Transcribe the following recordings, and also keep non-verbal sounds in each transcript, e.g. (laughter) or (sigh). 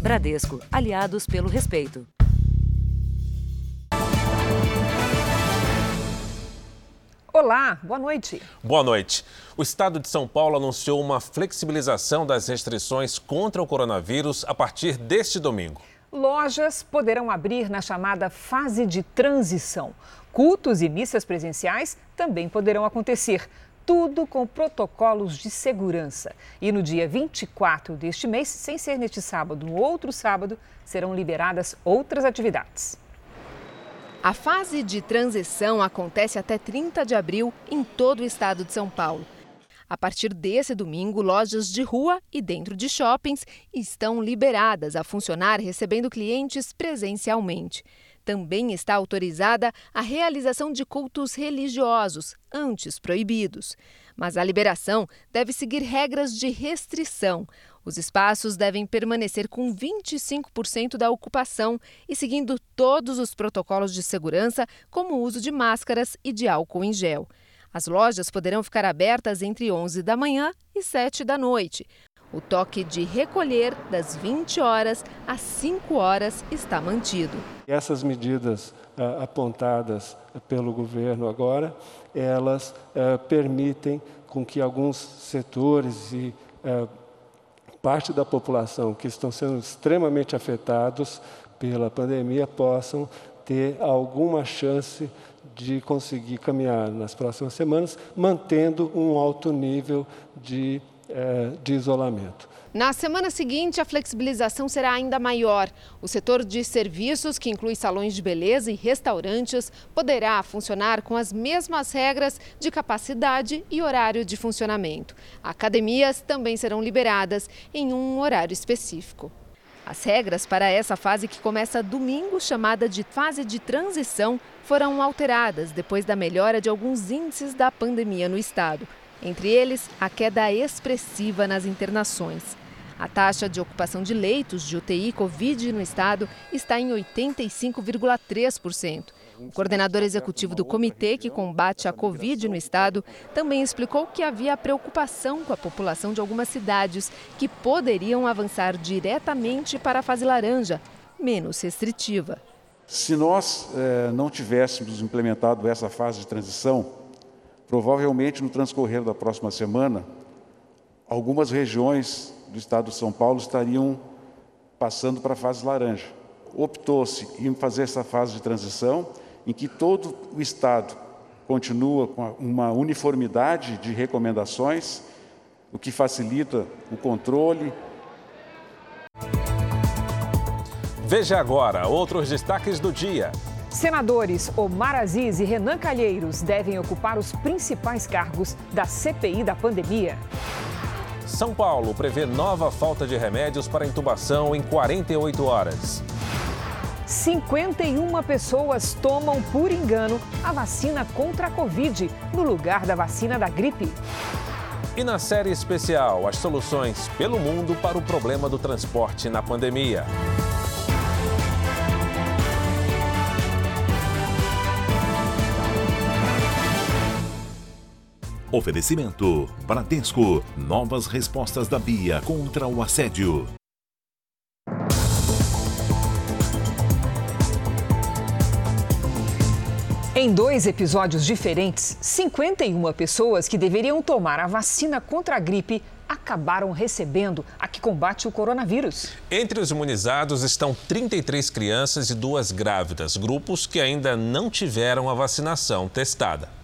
Bradesco, aliados pelo respeito. Olá, boa noite. Boa noite. O estado de São Paulo anunciou uma flexibilização das restrições contra o coronavírus a partir deste domingo. Lojas poderão abrir na chamada fase de transição. Cultos e missas presenciais também poderão acontecer. Tudo com protocolos de segurança. E no dia 24 deste mês, sem ser neste sábado, no outro sábado, serão liberadas outras atividades. A fase de transição acontece até 30 de abril em todo o estado de São Paulo. A partir desse domingo, lojas de rua e dentro de shoppings estão liberadas a funcionar recebendo clientes presencialmente. Também está autorizada a realização de cultos religiosos, antes proibidos. Mas a liberação deve seguir regras de restrição. Os espaços devem permanecer com 25% da ocupação e seguindo todos os protocolos de segurança, como o uso de máscaras e de álcool em gel. As lojas poderão ficar abertas entre 11 da manhã e 7 da noite. O toque de recolher das 20 horas às 5 horas está mantido. Essas medidas ah, apontadas pelo governo agora, elas ah, permitem com que alguns setores e ah, parte da população que estão sendo extremamente afetados pela pandemia possam ter alguma chance de conseguir caminhar nas próximas semanas, mantendo um alto nível de, eh, de isolamento. Na semana seguinte, a flexibilização será ainda maior. O setor de serviços, que inclui salões de beleza e restaurantes, poderá funcionar com as mesmas regras de capacidade e horário de funcionamento. Academias também serão liberadas em um horário específico. As regras para essa fase que começa domingo, chamada de fase de transição, foram alteradas depois da melhora de alguns índices da pandemia no estado. Entre eles, a queda expressiva nas internações. A taxa de ocupação de leitos de UTI Covid no estado está em 85,3%. O coordenador executivo do comitê que combate a Covid no estado também explicou que havia preocupação com a população de algumas cidades que poderiam avançar diretamente para a fase laranja, menos restritiva. Se nós eh, não tivéssemos implementado essa fase de transição, provavelmente no transcorrer da próxima semana, algumas regiões do estado de São Paulo estariam passando para a fase laranja. Optou-se em fazer essa fase de transição, em que todo o estado continua com uma uniformidade de recomendações, o que facilita o controle. Veja agora outros destaques do dia. Senadores Omar Aziz e Renan Calheiros devem ocupar os principais cargos da CPI da pandemia. São Paulo prevê nova falta de remédios para intubação em 48 horas. 51 pessoas tomam por engano a vacina contra a Covid no lugar da vacina da gripe. E na série especial, as soluções pelo mundo para o problema do transporte na pandemia. Oferecimento: Bradesco. Novas respostas da Bia contra o assédio. Em dois episódios diferentes, 51 pessoas que deveriam tomar a vacina contra a gripe acabaram recebendo a que combate o coronavírus. Entre os imunizados estão 33 crianças e duas grávidas, grupos que ainda não tiveram a vacinação testada.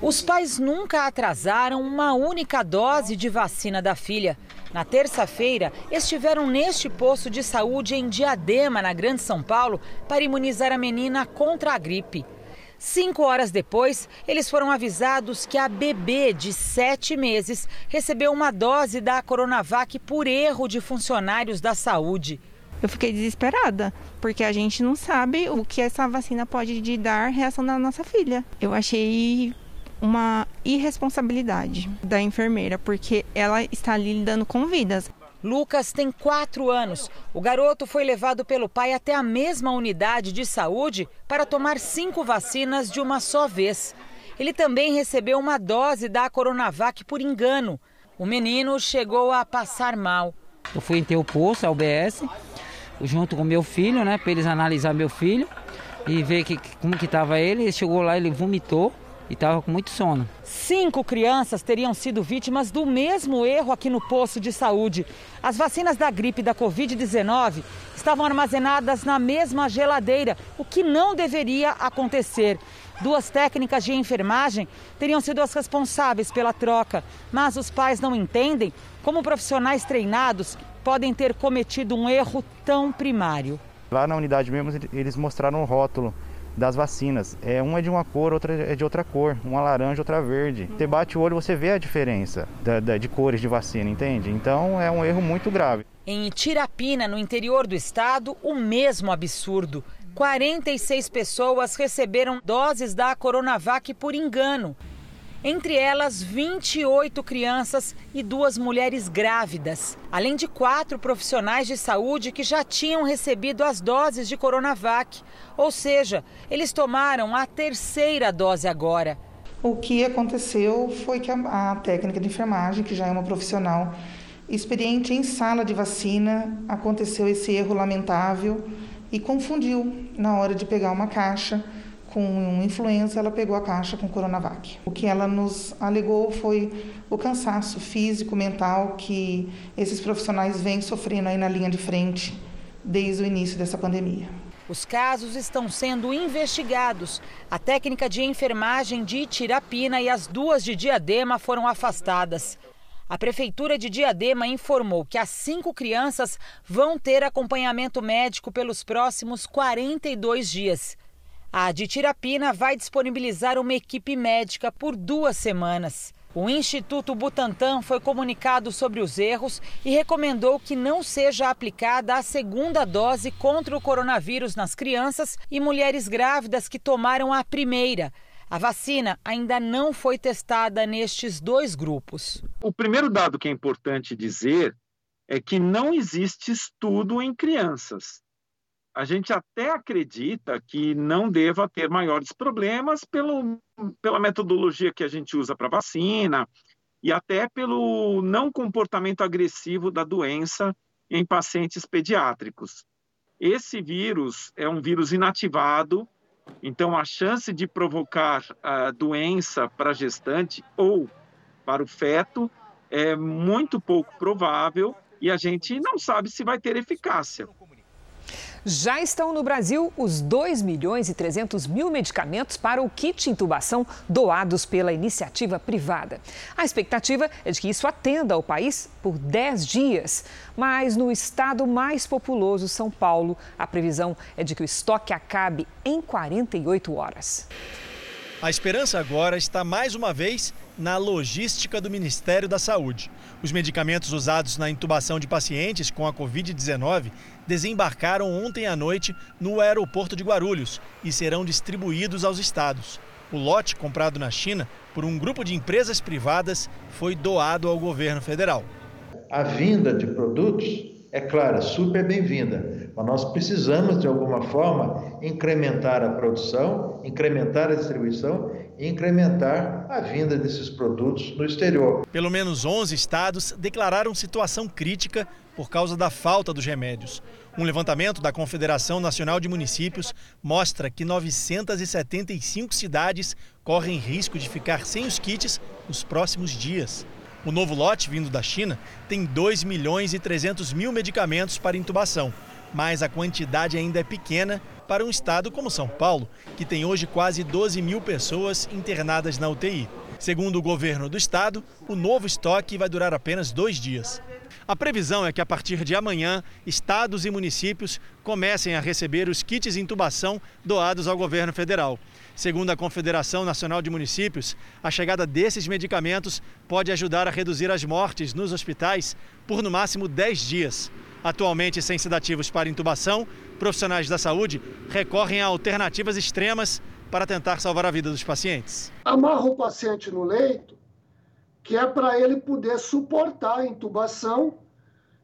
Os pais nunca atrasaram uma única dose de vacina da filha. Na terça-feira, estiveram neste posto de saúde em Diadema, na Grande São Paulo, para imunizar a menina contra a gripe. Cinco horas depois, eles foram avisados que a bebê de sete meses recebeu uma dose da Coronavac por erro de funcionários da saúde. Eu fiquei desesperada, porque a gente não sabe o que essa vacina pode dar reação da nossa filha. Eu achei uma irresponsabilidade da enfermeira, porque ela está ali lidando com vidas. Lucas tem quatro anos. O garoto foi levado pelo pai até a mesma unidade de saúde para tomar cinco vacinas de uma só vez. Ele também recebeu uma dose da Coronavac por engano. O menino chegou a passar mal. Eu fui em o posto, a UBS, junto com meu filho, né, para eles analisar meu filho e ver que, como que estava ele. Ele chegou lá, ele vomitou e estava com muito sono. Cinco crianças teriam sido vítimas do mesmo erro aqui no posto de saúde. As vacinas da gripe e da Covid-19 estavam armazenadas na mesma geladeira, o que não deveria acontecer. Duas técnicas de enfermagem teriam sido as responsáveis pela troca, mas os pais não entendem como profissionais treinados podem ter cometido um erro tão primário. Lá na unidade mesmo eles mostraram o rótulo das vacinas. É, uma é de uma cor, outra é de outra cor, uma laranja, outra verde. Você bate o olho, você vê a diferença da, da, de cores de vacina, entende? Então é um erro muito grave. Em Tirapina, no interior do estado, o mesmo absurdo. 46 pessoas receberam doses da Coronavac por engano. Entre elas, 28 crianças e duas mulheres grávidas, além de quatro profissionais de saúde que já tinham recebido as doses de Coronavac. Ou seja, eles tomaram a terceira dose agora. O que aconteceu foi que a, técnica de enfermagem, que já é uma profissional experiente em sala de vacina, aconteceu esse erro lamentável e confundiu na hora de pegar uma caixa com influenza, ela pegou a caixa com Coronavac. O que ela nos alegou foi o cansaço físico, mental que esses profissionais vêm sofrendo aí na linha de frente desde o início dessa pandemia. Os casos estão sendo investigados. A técnica de enfermagem de Tirapina e as duas de Diadema foram afastadas. A Prefeitura de Diadema informou que as cinco crianças vão ter acompanhamento médico pelos próximos 42 dias. A de Tirapina vai disponibilizar uma equipe médica por duas semanas. O Instituto Butantan foi comunicado sobre os erros e recomendou que não seja aplicada a segunda dose contra o coronavírus nas crianças e mulheres grávidas que tomaram a primeira. A vacina ainda não foi testada nestes dois grupos. O primeiro dado que é importante dizer é que não existe estudo em crianças. A gente até acredita que não deva ter maiores problemas pelo, pela metodologia que a gente usa para vacina e até pelo não comportamento agressivo da doença em pacientes pediátricos. Esse vírus é um vírus inativado então, a chance de provocar a doença para gestante ou para o feto é muito pouco provável e a gente não sabe se vai ter eficácia. Já estão no Brasil os 2 milhões e 300 mil medicamentos para o kit intubação doados pela iniciativa privada. A expectativa é de que isso atenda ao país por 10 dias. Mas no estado mais populoso, São Paulo, a previsão é de que o estoque acabe em 48 horas. A esperança agora está mais uma vez na logística do Ministério da Saúde. Os medicamentos usados na intubação de pacientes com a Covid-19 desembarcaram ontem à noite no aeroporto de Guarulhos e serão distribuídos aos estados. O lote comprado na China por um grupo de empresas privadas foi doado ao governo federal. A vinda de produtos, é claro, super bem-vinda, mas nós precisamos, de alguma forma, incrementar a produção, incrementar a distribuição incrementar a vinda desses produtos no exterior. Pelo menos 11 estados declararam situação crítica por causa da falta dos remédios. Um levantamento da Confederação Nacional de Municípios mostra que 975 cidades correm risco de ficar sem os kits nos próximos dias. O novo lote vindo da China tem 2 milhões e 300 mil medicamentos para intubação, mas a quantidade ainda é pequena para um estado como São Paulo, que tem hoje quase 12 mil pessoas internadas na UTI. Segundo o governo do estado, o novo estoque vai durar apenas dois dias. A previsão é que a partir de amanhã, estados e municípios comecem a receber os kits de intubação doados ao governo federal. Segundo a Confederação Nacional de Municípios, a chegada desses medicamentos pode ajudar a reduzir as mortes nos hospitais por no máximo 10 dias. Atualmente sem sedativos para intubação, profissionais da saúde recorrem a alternativas extremas para tentar salvar a vida dos pacientes. Amarra o paciente no leito que é para ele poder suportar a intubação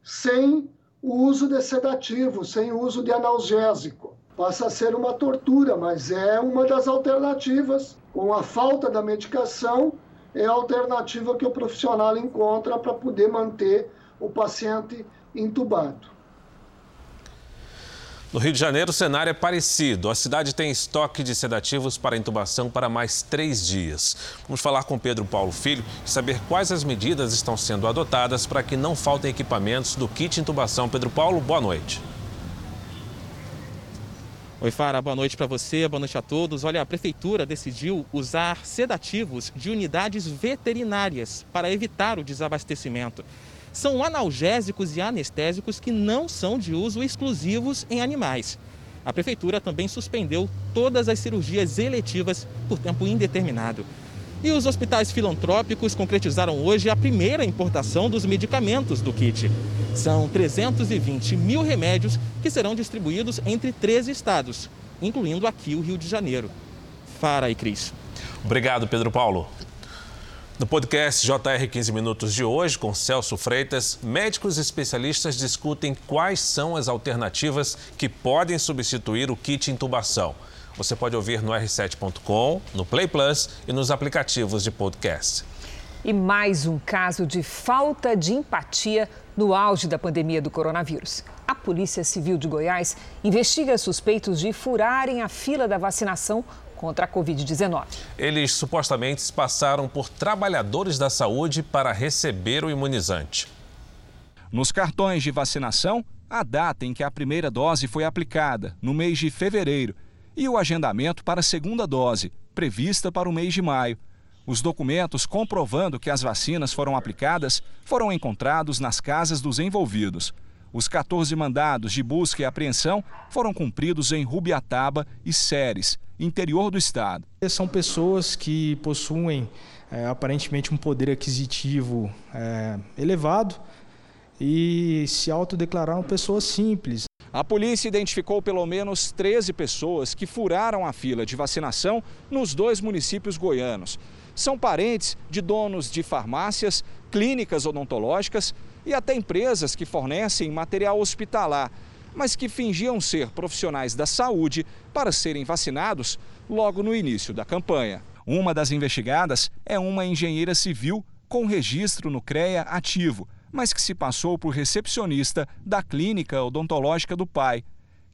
sem o uso de sedativo, sem o uso de analgésico. Passa a ser uma tortura, mas é uma das alternativas. Com a falta da medicação, é a alternativa que o profissional encontra para poder manter o paciente entubado. No Rio de Janeiro, o cenário é parecido. A cidade tem estoque de sedativos para intubação para mais três dias. Vamos falar com Pedro Paulo Filho e saber quais as medidas estão sendo adotadas para que não faltem equipamentos do kit intubação. Pedro Paulo, boa noite. Oi, Fara, boa noite para você, boa noite a todos. Olha, a prefeitura decidiu usar sedativos de unidades veterinárias para evitar o desabastecimento são analgésicos e anestésicos que não são de uso exclusivos em animais. A prefeitura também suspendeu todas as cirurgias eletivas por tempo indeterminado. E os hospitais filantrópicos concretizaram hoje a primeira importação dos medicamentos do kit. São 320 mil remédios que serão distribuídos entre 13 estados, incluindo aqui o Rio de Janeiro. Fara e Cris. Obrigado, Pedro Paulo. No podcast JR 15 Minutos de hoje, com Celso Freitas, médicos especialistas discutem quais são as alternativas que podem substituir o kit intubação. Você pode ouvir no r7.com, no Play Plus e nos aplicativos de podcast. E mais um caso de falta de empatia no auge da pandemia do coronavírus. A Polícia Civil de Goiás investiga suspeitos de furarem a fila da vacinação contra a Covid-19. Eles supostamente passaram por trabalhadores da saúde para receber o imunizante. Nos cartões de vacinação, a data em que a primeira dose foi aplicada, no mês de fevereiro, e o agendamento para a segunda dose, prevista para o mês de maio. Os documentos comprovando que as vacinas foram aplicadas foram encontrados nas casas dos envolvidos. Os 14 mandados de busca e apreensão foram cumpridos em Rubiataba e Séries, interior do estado. São pessoas que possuem é, aparentemente um poder aquisitivo é, elevado e se autodeclararam pessoas simples. A polícia identificou pelo menos 13 pessoas que furaram a fila de vacinação nos dois municípios goianos. São parentes de donos de farmácias, clínicas odontológicas e até empresas que fornecem material hospitalar mas que fingiam ser profissionais da saúde para serem vacinados logo no início da campanha. Uma das investigadas é uma engenheira civil com registro no CREA ativo, mas que se passou por recepcionista da clínica odontológica do pai.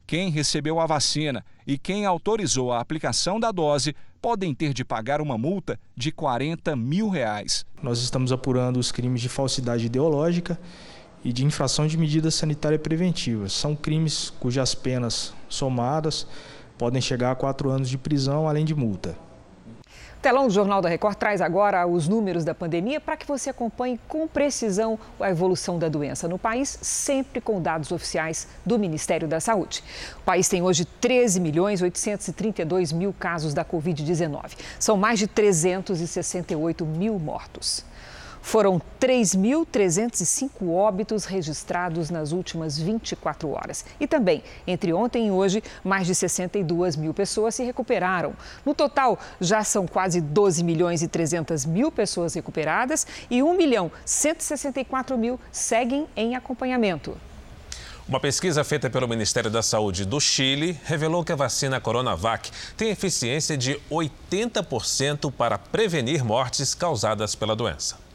Quem recebeu a vacina e quem autorizou a aplicação da dose podem ter de pagar uma multa de 40 mil reais. Nós estamos apurando os crimes de falsidade ideológica e de infração de medida sanitária preventiva. São crimes cujas penas somadas podem chegar a quatro anos de prisão, além de multa. Telão do Jornal da Record traz agora os números da pandemia para que você acompanhe com precisão a evolução da doença no país, sempre com dados oficiais do Ministério da Saúde. O país tem hoje 13 milhões 832 mil casos da Covid-19. São mais de 368 mil mortos. Foram 3.305 óbitos registrados nas últimas 24 horas. E também, entre ontem e hoje, mais de 62 mil pessoas se recuperaram. No total, já são quase 12 milhões e 300 mil pessoas recuperadas e 1 milhão 164 mil seguem em acompanhamento. Uma pesquisa feita pelo Ministério da Saúde do Chile revelou que a vacina Coronavac tem eficiência de 80% para prevenir mortes causadas pela doença.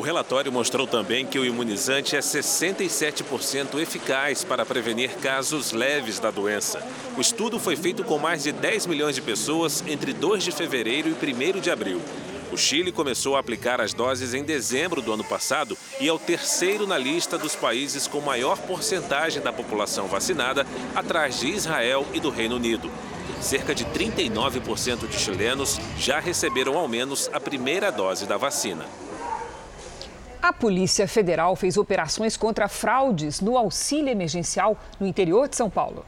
O relatório mostrou também que o imunizante é 67% eficaz para prevenir casos leves da doença. O estudo foi feito com mais de 10 milhões de pessoas entre 2 de fevereiro e 1 de abril. O Chile começou a aplicar as doses em dezembro do ano passado e é o terceiro na lista dos países com maior porcentagem da população vacinada, atrás de Israel e do Reino Unido. Cerca de 39% de chilenos já receberam ao menos a primeira dose da vacina. A Polícia Federal fez operações contra fraudes no auxílio emergencial no interior de São Paulo.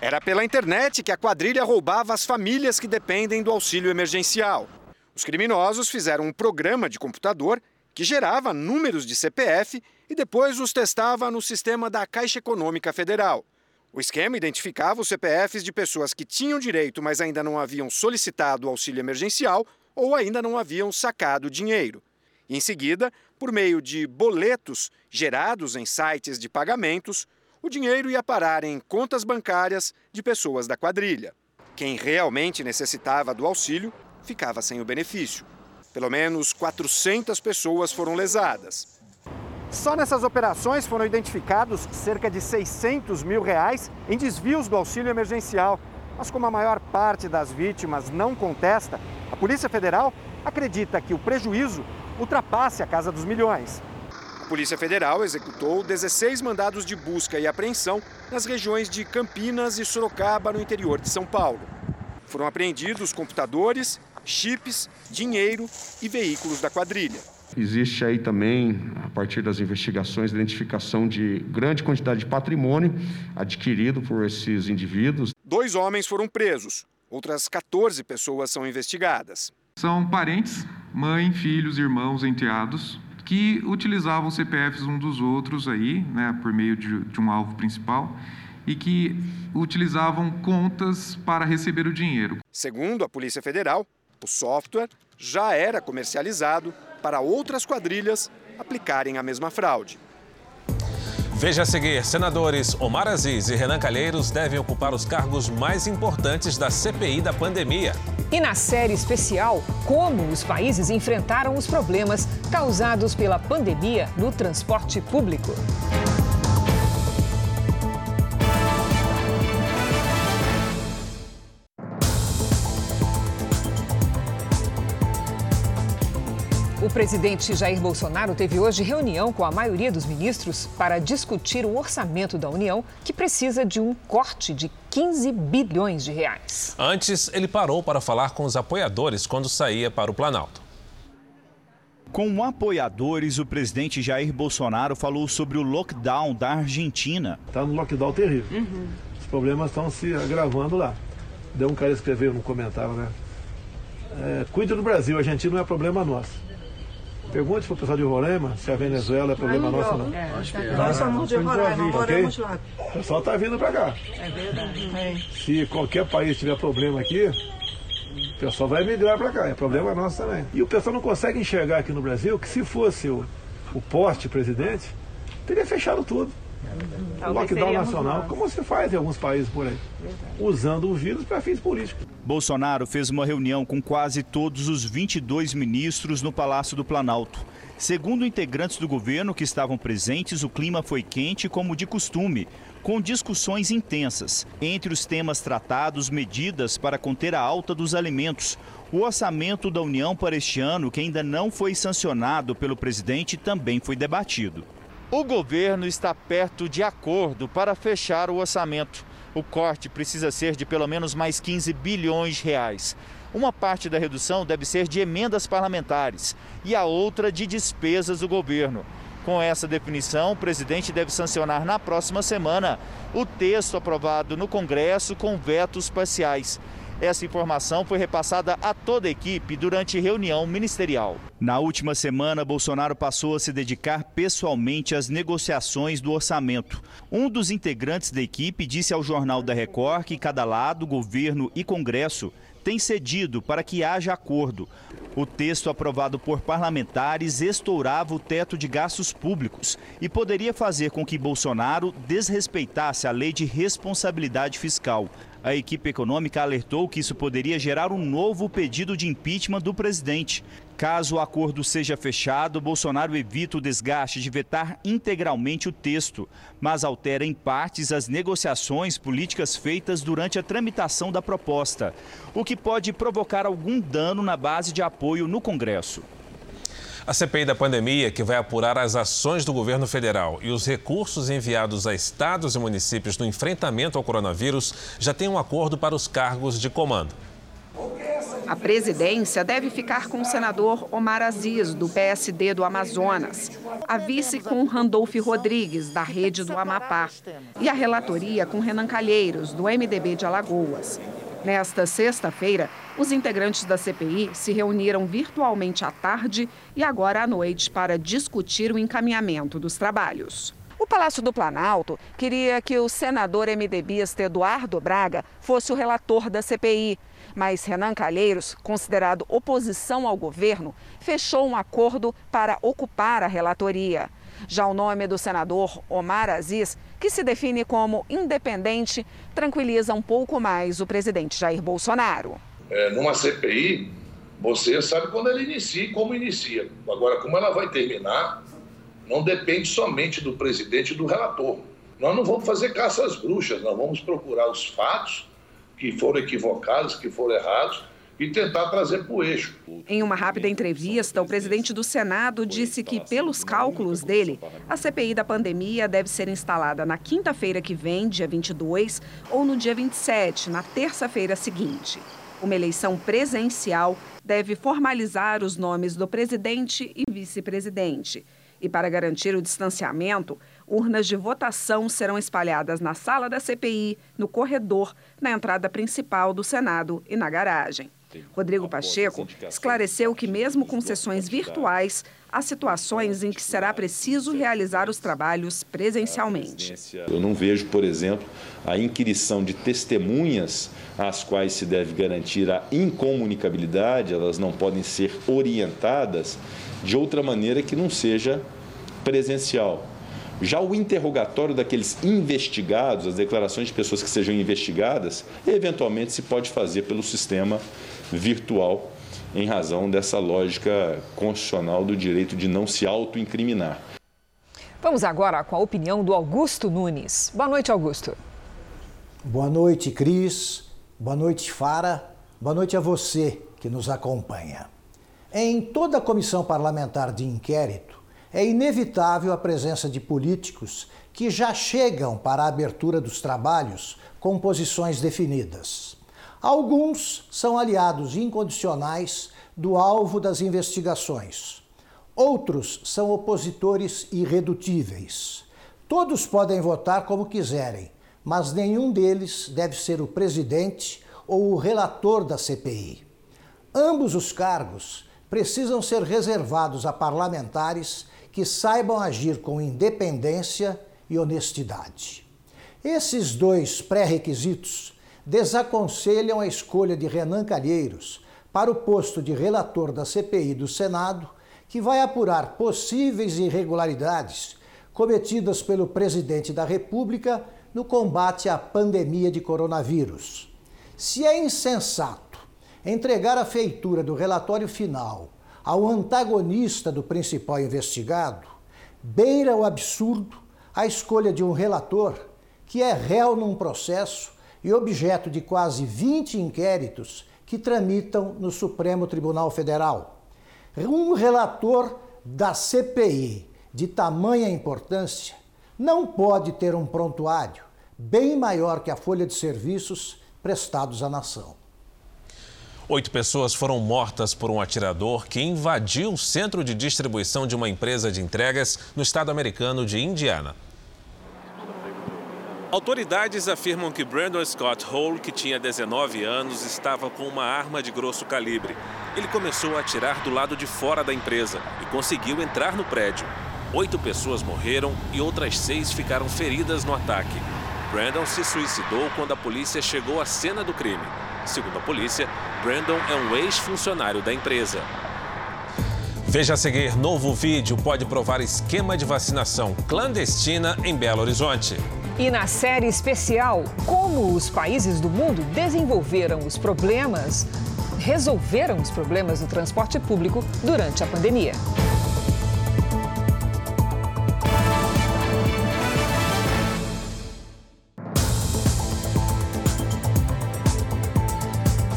Era pela internet que a quadrilha roubava as famílias que dependem do auxílio emergencial. Os criminosos fizeram um programa de computador que gerava números de CPF e depois os testava no sistema da Caixa Econômica Federal. O esquema identificava os CPFs de pessoas que tinham direito, mas ainda não haviam solicitado o auxílio emergencial ou ainda não haviam sacado dinheiro. Em seguida, por meio de boletos gerados em sites de pagamentos, o dinheiro ia parar em contas bancárias de pessoas da quadrilha. Quem realmente necessitava do auxílio ficava sem o benefício. Pelo menos 400 pessoas foram lesadas. Só nessas operações foram identificados cerca de 600 mil reais em desvios do auxílio emergencial. Mas como a maior parte das vítimas não contesta, a Polícia Federal acredita que o prejuízo ultrapasse a casa dos milhões. A Polícia Federal executou 16 mandados de busca e apreensão nas regiões de Campinas e Sorocaba, no interior de São Paulo. Foram apreendidos computadores, chips, dinheiro e veículos da quadrilha. Existe aí também, a partir das investigações, identificação de grande quantidade de patrimônio adquirido por esses indivíduos. Dois homens foram presos, outras 14 pessoas são investigadas. São parentes, mãe, filhos, irmãos, enteados, que utilizavam CPFs um dos outros aí, né, por meio de, de um alvo principal, e que utilizavam contas para receber o dinheiro. Segundo a Polícia Federal, o software já era comercializado para outras quadrilhas aplicarem a mesma fraude. Veja a seguir: senadores Omar Aziz e Renan Calheiros devem ocupar os cargos mais importantes da CPI da pandemia. E na série especial, como os países enfrentaram os problemas causados pela pandemia no transporte público. Presidente Jair Bolsonaro teve hoje reunião com a maioria dos ministros para discutir o orçamento da União, que precisa de um corte de 15 bilhões de reais. Antes, ele parou para falar com os apoiadores quando saía para o Planalto. Com apoiadores, o presidente Jair Bolsonaro falou sobre o lockdown da Argentina. Está no lockdown terrível. Uhum. Os problemas estão se agravando lá. Deu um cara escreveu no comentário, né? É, cuide do Brasil, a Argentina não é problema nosso. Pergunte para o pessoal de Roraima se a Venezuela é problema nosso ou não. É, é. Nós somos de Roraima, moramos lá. O pessoal está vindo para cá. É verdade. É. Se qualquer país tiver problema aqui, o pessoal vai migrar para cá. É problema nosso também. E o pessoal não consegue enxergar aqui no Brasil que se fosse o, o poste presidente, teria fechado tudo. Lockdown nacional, nós. como se faz em alguns países por aí, usando o vírus para fins políticos. Bolsonaro fez uma reunião com quase todos os 22 ministros no Palácio do Planalto. Segundo integrantes do governo que estavam presentes, o clima foi quente como de costume, com discussões intensas. Entre os temas tratados, medidas para conter a alta dos alimentos. O orçamento da União para este ano, que ainda não foi sancionado pelo presidente, também foi debatido. O governo está perto de acordo para fechar o orçamento. O corte precisa ser de pelo menos mais 15 bilhões de reais. Uma parte da redução deve ser de emendas parlamentares e a outra de despesas do governo. Com essa definição, o presidente deve sancionar na próxima semana o texto aprovado no Congresso com vetos parciais. Essa informação foi repassada a toda a equipe durante reunião ministerial. Na última semana, Bolsonaro passou a se dedicar pessoalmente às negociações do orçamento. Um dos integrantes da equipe disse ao Jornal da Record que cada lado, governo e Congresso, tem cedido para que haja acordo. O texto aprovado por parlamentares estourava o teto de gastos públicos e poderia fazer com que Bolsonaro desrespeitasse a lei de responsabilidade fiscal. A equipe econômica alertou que isso poderia gerar um novo pedido de impeachment do presidente. Caso o acordo seja fechado, Bolsonaro evita o desgaste de vetar integralmente o texto, mas altera em partes as negociações políticas feitas durante a tramitação da proposta, o que pode provocar algum dano na base de apoio no Congresso. A CPI da pandemia, que vai apurar as ações do governo federal e os recursos enviados a estados e municípios no enfrentamento ao coronavírus, já tem um acordo para os cargos de comando. A presidência deve ficar com o senador Omar Aziz, do PSD do Amazonas. A vice com Randolph Rodrigues, da Rede do Amapá. E a relatoria com Renan Calheiros, do MDB de Alagoas. Nesta sexta-feira, os integrantes da CPI se reuniram virtualmente à tarde e agora à noite para discutir o encaminhamento dos trabalhos. O Palácio do Planalto queria que o senador MDBista Eduardo Braga fosse o relator da CPI, mas Renan Calheiros, considerado oposição ao governo, fechou um acordo para ocupar a relatoria. Já o nome do senador Omar Aziz, que se define como independente, tranquiliza um pouco mais o presidente Jair Bolsonaro. É, numa CPI, você sabe quando ela inicia e como inicia. Agora, como ela vai terminar, não depende somente do presidente e do relator. Nós não vamos fazer caça às bruxas, nós vamos procurar os fatos que foram equivocados, que foram errados, e tentar trazer para o eixo. Em uma rápida entrevista, o presidente do Senado disse que, pelos cálculos dele, a CPI da pandemia deve ser instalada na quinta-feira que vem, dia 22, ou no dia 27, na terça-feira seguinte. Uma eleição presencial deve formalizar os nomes do presidente e vice-presidente. E para garantir o distanciamento, urnas de votação serão espalhadas na sala da CPI, no corredor, na entrada principal do Senado e na garagem. Rodrigo Pacheco esclareceu que, mesmo com sessões virtuais, há situações em que será preciso realizar os trabalhos presencialmente. Eu não vejo, por exemplo, a inquirição de testemunhas às quais se deve garantir a incomunicabilidade, elas não podem ser orientadas de outra maneira que não seja presencial. Já o interrogatório daqueles investigados, as declarações de pessoas que sejam investigadas, eventualmente se pode fazer pelo sistema virtual, em razão dessa lógica constitucional do direito de não se autoincriminar. Vamos agora com a opinião do Augusto Nunes. Boa noite, Augusto. Boa noite, Cris. Boa noite, Fara. Boa noite a você que nos acompanha. Em toda a comissão parlamentar de inquérito, é inevitável a presença de políticos que já chegam para a abertura dos trabalhos com posições definidas. Alguns são aliados incondicionais do alvo das investigações. Outros são opositores irredutíveis. Todos podem votar como quiserem, mas nenhum deles deve ser o presidente ou o relator da CPI. Ambos os cargos precisam ser reservados a parlamentares que saibam agir com independência e honestidade. Esses dois pré-requisitos desaconselham a escolha de Renan Calheiros para o posto de relator da CPI do Senado, que vai apurar possíveis irregularidades cometidas pelo presidente da República no combate à pandemia de coronavírus. Se é insensato entregar a feitura do relatório final ao antagonista do principal investigado, beira o absurdo a escolha de um relator que é réu num processo e objeto de quase 20 inquéritos que tramitam no Supremo Tribunal Federal. Um relator da CPI de tamanha importância não pode ter um prontuário bem maior que a folha de serviços prestados à nação. Oito pessoas foram mortas por um atirador que invadiu o centro de distribuição de uma empresa de entregas no estado americano de Indiana. Autoridades afirmam que Brandon Scott Hall, que tinha 19 anos, estava com uma arma de grosso calibre. Ele começou a atirar do lado de fora da empresa e conseguiu entrar no prédio. Oito pessoas morreram e outras seis ficaram feridas no ataque. Brandon se suicidou quando a polícia chegou à cena do crime. Segundo a polícia, Brandon é um ex-funcionário da empresa. Veja a seguir: novo vídeo pode provar esquema de vacinação clandestina em Belo Horizonte. E na série especial, como os países do mundo desenvolveram os problemas, resolveram os problemas do transporte público durante a pandemia.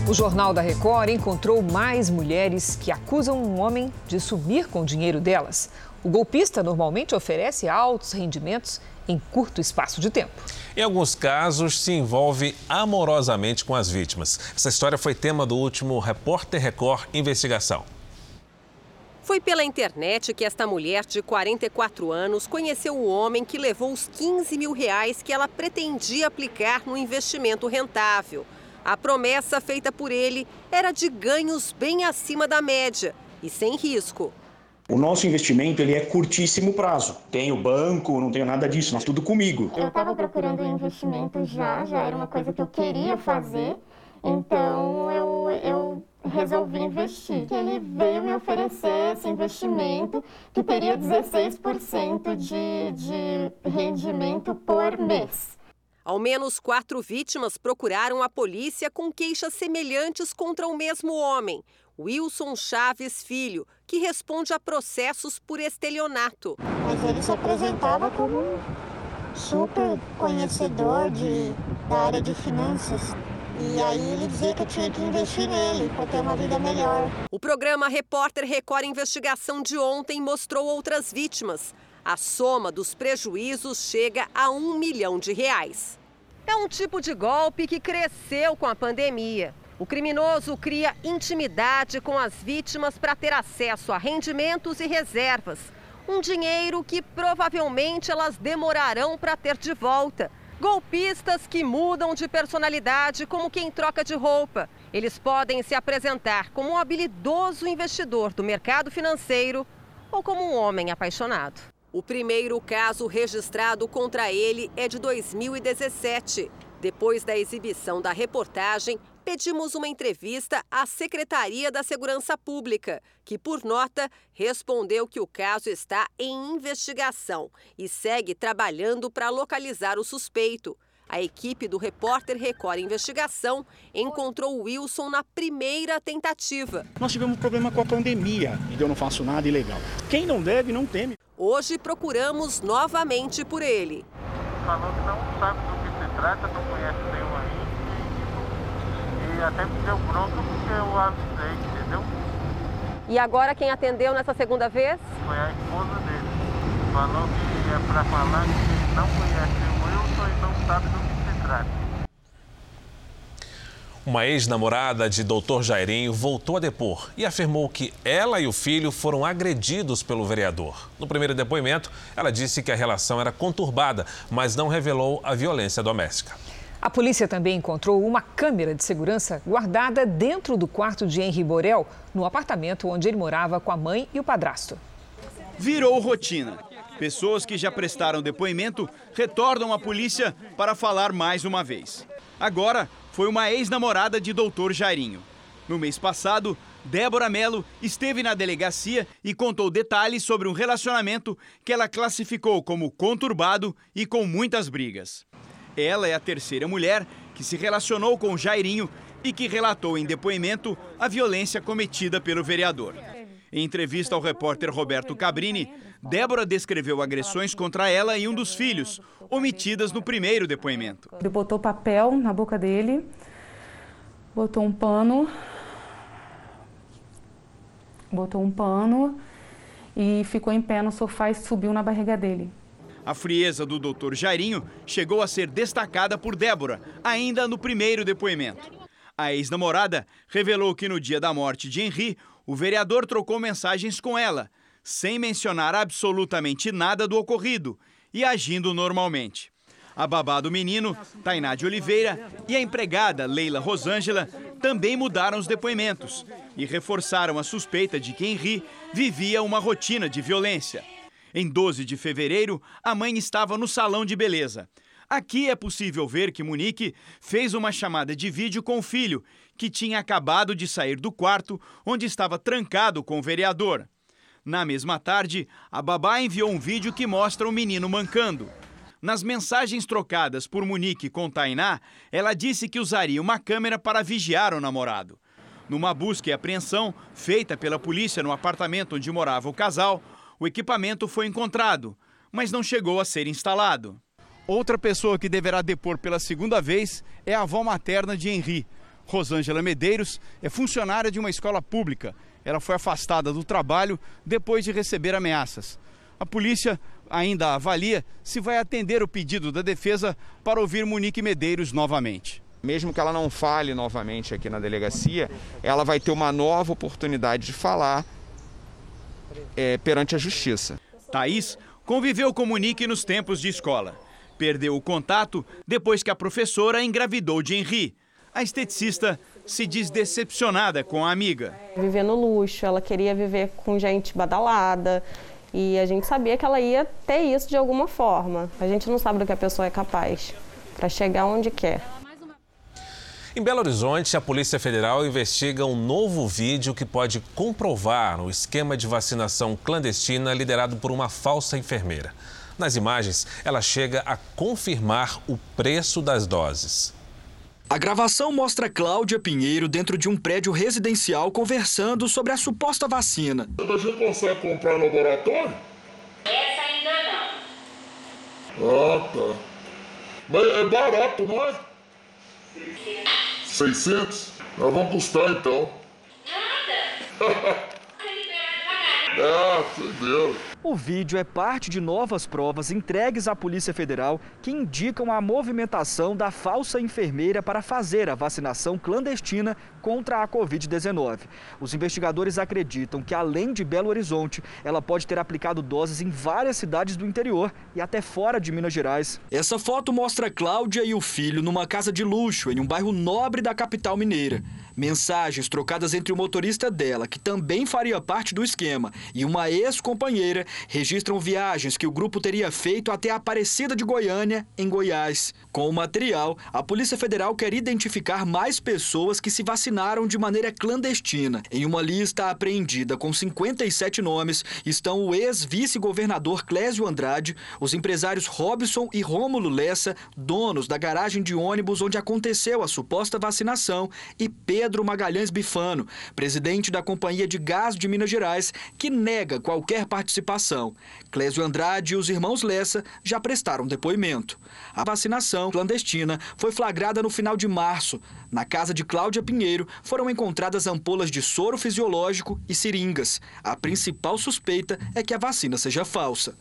O Jornal da Record encontrou mais mulheres que acusam um homem de sumir com o dinheiro delas. O golpista normalmente oferece altos rendimentos em curto espaço de tempo. Em alguns casos, se envolve amorosamente com as vítimas. Essa história foi tema do último Repórter Record Investigação. Foi pela internet que esta mulher de 44 anos conheceu o homem que levou os 15 mil reais que ela pretendia aplicar no investimento rentável. A promessa feita por ele era de ganhos bem acima da média e sem risco. O nosso investimento ele é curtíssimo prazo. Tenho banco, não tenho nada disso, nós tudo comigo. Eu estava procurando um investimento já, já era uma coisa que eu queria fazer, então eu, eu resolvi investir. Ele veio me oferecer esse investimento que teria 16% de, de rendimento por mês. Ao menos quatro vítimas procuraram a polícia com queixas semelhantes contra o mesmo homem. Wilson Chaves Filho, que responde a processos por estelionato. Mas ele se apresentava como um super conhecedor de, da área de finanças. E aí ele dizia que eu tinha que investir nele para ter uma vida melhor. O programa Repórter Record Investigação de ontem mostrou outras vítimas. A soma dos prejuízos chega a um milhão de reais. É um tipo de golpe que cresceu com a pandemia. O criminoso cria intimidade com as vítimas para ter acesso a rendimentos e reservas. Um dinheiro que provavelmente elas demorarão para ter de volta. Golpistas que mudam de personalidade como quem troca de roupa. Eles podem se apresentar como um habilidoso investidor do mercado financeiro ou como um homem apaixonado. O primeiro caso registrado contra ele é de 2017. Depois da exibição da reportagem, pedimos uma entrevista à Secretaria da Segurança Pública, que, por nota, respondeu que o caso está em investigação e segue trabalhando para localizar o suspeito. A equipe do repórter Record Investigação encontrou Wilson na primeira tentativa. Nós tivemos um problema com a pandemia e eu não faço nada ilegal. Quem não deve, não teme. Hoje procuramos novamente por ele. Falou que não sabe do que se trata, não conhece nenhum e até me deu bronca porque eu avisei, entendeu? E agora quem atendeu nessa segunda vez? Foi a esposa dele. Falou que é para falar que não conhece o Wilson e não sabe do que se trata. Uma ex-namorada de Dr. Jairinho voltou a depor e afirmou que ela e o filho foram agredidos pelo vereador. No primeiro depoimento, ela disse que a relação era conturbada, mas não revelou a violência doméstica. A polícia também encontrou uma câmera de segurança guardada dentro do quarto de Henri Borel, no apartamento onde ele morava com a mãe e o padrasto. Virou rotina. Pessoas que já prestaram depoimento retornam à polícia para falar mais uma vez. Agora foi uma ex-namorada de doutor Jairinho. No mês passado, Débora Mello esteve na delegacia e contou detalhes sobre um relacionamento que ela classificou como conturbado e com muitas brigas. Ela é a terceira mulher que se relacionou com Jairinho e que relatou em depoimento a violência cometida pelo vereador. Em entrevista ao repórter Roberto Cabrini, Débora descreveu agressões contra ela e um dos filhos, omitidas no primeiro depoimento. Ele botou papel na boca dele, botou um pano, botou um pano e ficou em pé no sofá e subiu na barriga dele. A frieza do doutor Jairinho chegou a ser destacada por Débora, ainda no primeiro depoimento. A ex-namorada revelou que no dia da morte de Henri, o vereador trocou mensagens com ela, sem mencionar absolutamente nada do ocorrido e agindo normalmente. A babá do menino, Tainá de Oliveira, e a empregada, Leila Rosângela, também mudaram os depoimentos e reforçaram a suspeita de que Henri vivia uma rotina de violência. Em 12 de fevereiro, a mãe estava no salão de beleza. Aqui é possível ver que Monique fez uma chamada de vídeo com o filho, que tinha acabado de sair do quarto onde estava trancado com o vereador. Na mesma tarde, a babá enviou um vídeo que mostra o menino mancando. Nas mensagens trocadas por Monique com Tainá, ela disse que usaria uma câmera para vigiar o namorado. Numa busca e apreensão feita pela polícia no apartamento onde morava o casal, o equipamento foi encontrado, mas não chegou a ser instalado. Outra pessoa que deverá depor pela segunda vez é a avó materna de Henri. Rosângela Medeiros é funcionária de uma escola pública. Ela foi afastada do trabalho depois de receber ameaças. A polícia ainda avalia se vai atender o pedido da defesa para ouvir Monique Medeiros novamente. Mesmo que ela não fale novamente aqui na delegacia, ela vai ter uma nova oportunidade de falar é, perante a justiça. Thaís conviveu com Monique nos tempos de escola. Perdeu o contato depois que a professora engravidou de Henri. A esteticista se diz decepcionada com a amiga. Viver no luxo, ela queria viver com gente badalada. E a gente sabia que ela ia ter isso de alguma forma. A gente não sabe do que a pessoa é capaz para chegar onde quer. Em Belo Horizonte, a Polícia Federal investiga um novo vídeo que pode comprovar o esquema de vacinação clandestina liderado por uma falsa enfermeira. Nas imagens, ela chega a confirmar o preço das doses. A gravação mostra Cláudia Pinheiro dentro de um prédio residencial conversando sobre a suposta vacina. A gente consegue comprar no laboratório? Essa ainda não. Ah, tá. Mas é barato, não é? 600? Nós vamos custar então. Nada. (laughs) ah, entendeu? O vídeo é parte de novas provas entregues à Polícia Federal que indicam a movimentação da falsa enfermeira para fazer a vacinação clandestina contra a Covid-19. Os investigadores acreditam que, além de Belo Horizonte, ela pode ter aplicado doses em várias cidades do interior e até fora de Minas Gerais. Essa foto mostra Cláudia e o filho numa casa de luxo em um bairro nobre da capital mineira. Mensagens trocadas entre o motorista dela, que também faria parte do esquema, e uma ex-companheira registram viagens que o grupo teria feito até a Aparecida de Goiânia, em Goiás. Com o material, a Polícia Federal quer identificar mais pessoas que se vacinaram de maneira clandestina. Em uma lista apreendida com 57 nomes estão o ex-vice-governador Clésio Andrade, os empresários Robson e Rômulo Lessa, donos da garagem de ônibus onde aconteceu a suposta vacinação, e Pedro Magalhães Bifano, presidente da Companhia de Gás de Minas Gerais, que nega qualquer participação. Clésio Andrade e os irmãos Lessa já prestaram depoimento. A vacinação clandestina foi flagrada no final de março. Na casa de Cláudia Pinheiro foram encontradas ampolas de soro fisiológico e seringas. A principal suspeita é que a vacina seja falsa.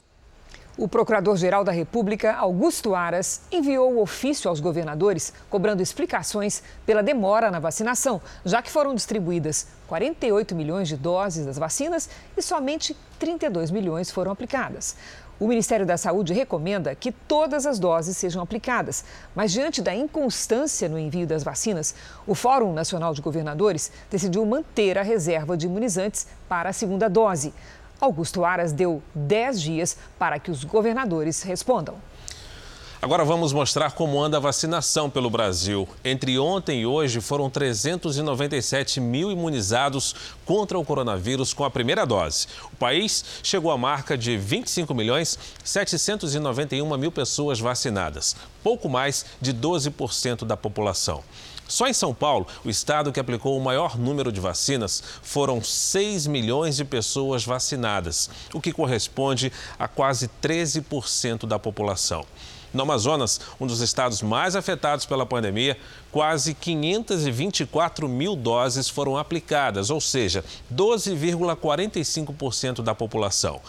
O Procurador-Geral da República, Augusto Aras, enviou o ofício aos governadores cobrando explicações pela demora na vacinação, já que foram distribuídas 48 milhões de doses das vacinas e somente 32 milhões foram aplicadas. O Ministério da Saúde recomenda que todas as doses sejam aplicadas, mas diante da inconstância no envio das vacinas, o Fórum Nacional de Governadores decidiu manter a reserva de imunizantes para a segunda dose. Augusto Aras deu 10 dias para que os governadores respondam. Agora vamos mostrar como anda a vacinação pelo Brasil. Entre ontem e hoje foram 397 mil imunizados contra o coronavírus com a primeira dose. O país chegou à marca de 25 milhões 791 mil pessoas vacinadas, pouco mais de 12% da população. Só em São Paulo, o estado que aplicou o maior número de vacinas, foram 6 milhões de pessoas vacinadas, o que corresponde a quase 13% da população. No Amazonas, um dos estados mais afetados pela pandemia, quase 524 mil doses foram aplicadas, ou seja, 12,45% da população.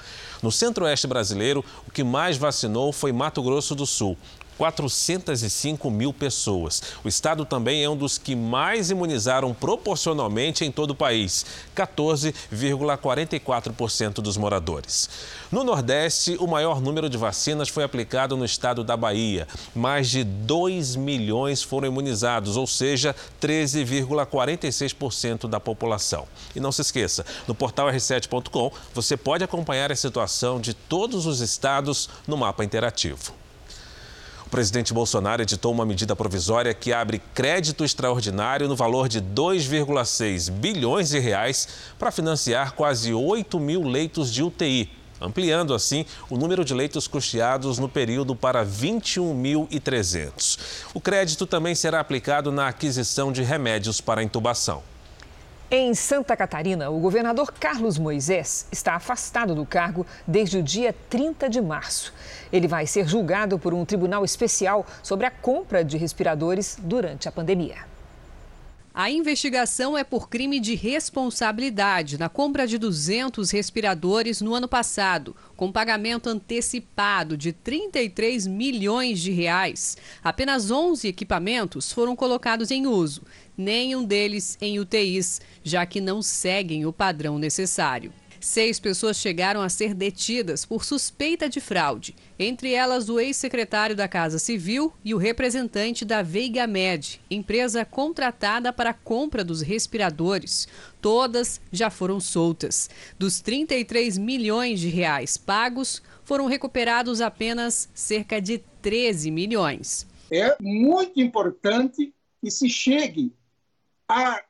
No centro-oeste brasileiro, o que mais vacinou foi Mato Grosso do Sul, 405 mil pessoas. O estado também é um dos que mais imunizaram proporcionalmente em todo o país, 14,44% dos moradores. No Nordeste, o maior número de vacinas foi aplicado no estado da Bahia. Mais de 2 milhões foram imunizados, ou seja, 13,46% da população. E não se esqueça, no portal r7.com você pode acompanhar a situação de todos os estados no mapa interativo. O presidente Bolsonaro editou uma medida provisória que abre crédito extraordinário no valor de 2,6 bilhões de reais para financiar quase 8 mil leitos de UTI, ampliando assim o número de leitos custeados no período para 21.300. O crédito também será aplicado na aquisição de remédios para intubação. Em Santa Catarina, o governador Carlos Moisés está afastado do cargo desde o dia 30 de março. Ele vai ser julgado por um tribunal especial sobre a compra de respiradores durante a pandemia. A investigação é por crime de responsabilidade na compra de 200 respiradores no ano passado, com pagamento antecipado de 33 milhões de reais. Apenas 11 equipamentos foram colocados em uso, nenhum deles em UTIs, já que não seguem o padrão necessário. Seis pessoas chegaram a ser detidas por suspeita de fraude, entre elas o ex-secretário da Casa Civil e o representante da Veiga Med, empresa contratada para a compra dos respiradores. Todas já foram soltas. Dos 33 milhões de reais pagos, foram recuperados apenas cerca de 13 milhões. É muito importante que se chegue à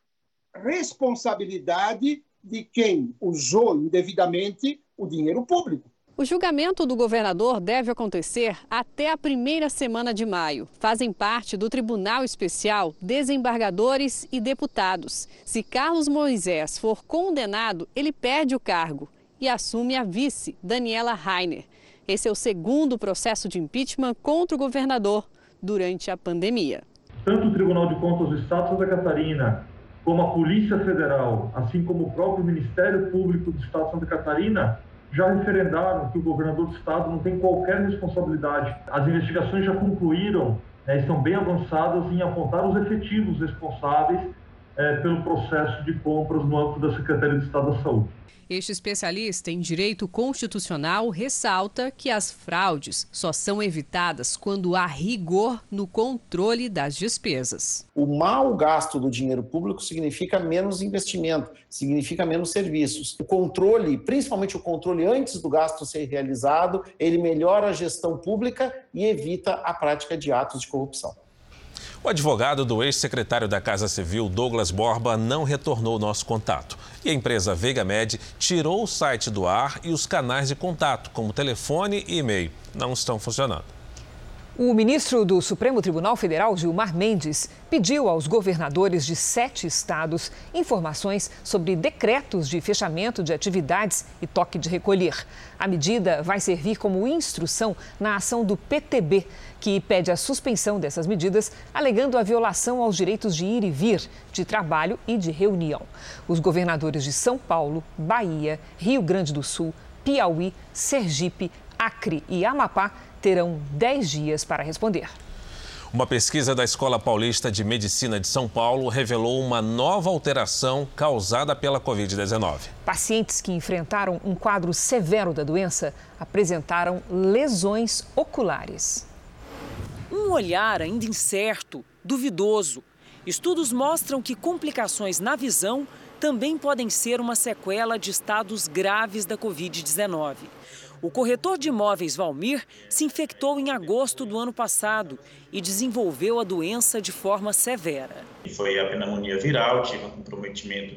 responsabilidade de quem usou indevidamente o dinheiro público. O julgamento do governador deve acontecer até a primeira semana de maio. Fazem parte do Tribunal Especial desembargadores e deputados. Se Carlos Moisés for condenado, ele perde o cargo e assume a vice, Daniela Rainer. Esse é o segundo processo de impeachment contra o governador durante a pandemia. Tanto o Tribunal de Contas do Estado de Santa Catarina, como a Polícia Federal, assim como o próprio Ministério Público do Estado de Santa Catarina, já referendaram que o governador do estado não tem qualquer responsabilidade. As investigações já concluíram, né, estão bem avançadas em apontar os efetivos responsáveis é, pelo processo de compras no âmbito da Secretaria de Estado da Saúde. Este especialista em direito constitucional ressalta que as fraudes só são evitadas quando há rigor no controle das despesas. O mau gasto do dinheiro público significa menos investimento, significa menos serviços. O controle, principalmente o controle antes do gasto ser realizado, ele melhora a gestão pública e evita a prática de atos de corrupção. O advogado do ex-secretário da Casa Civil, Douglas Borba, não retornou nosso contato. E a empresa VegaMed tirou o site do ar e os canais de contato, como telefone e e-mail, não estão funcionando. O ministro do Supremo Tribunal Federal, Gilmar Mendes, pediu aos governadores de sete estados informações sobre decretos de fechamento de atividades e toque de recolher. A medida vai servir como instrução na ação do PTB, que pede a suspensão dessas medidas, alegando a violação aos direitos de ir e vir, de trabalho e de reunião. Os governadores de São Paulo, Bahia, Rio Grande do Sul, Piauí, Sergipe, Acre e Amapá terão 10 dias para responder. Uma pesquisa da Escola Paulista de Medicina de São Paulo revelou uma nova alteração causada pela Covid-19. Pacientes que enfrentaram um quadro severo da doença apresentaram lesões oculares. Um olhar ainda incerto, duvidoso. Estudos mostram que complicações na visão também podem ser uma sequela de estados graves da Covid-19. O corretor de imóveis Valmir se infectou em agosto do ano passado e desenvolveu a doença de forma severa. Foi a pneumonia viral, tive um comprometimento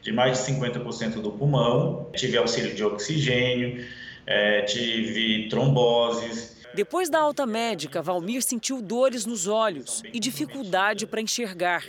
de mais de 50% do pulmão, tive auxílio de oxigênio, é, tive tromboses. Depois da alta médica, Valmir sentiu dores nos olhos e dificuldade para enxergar,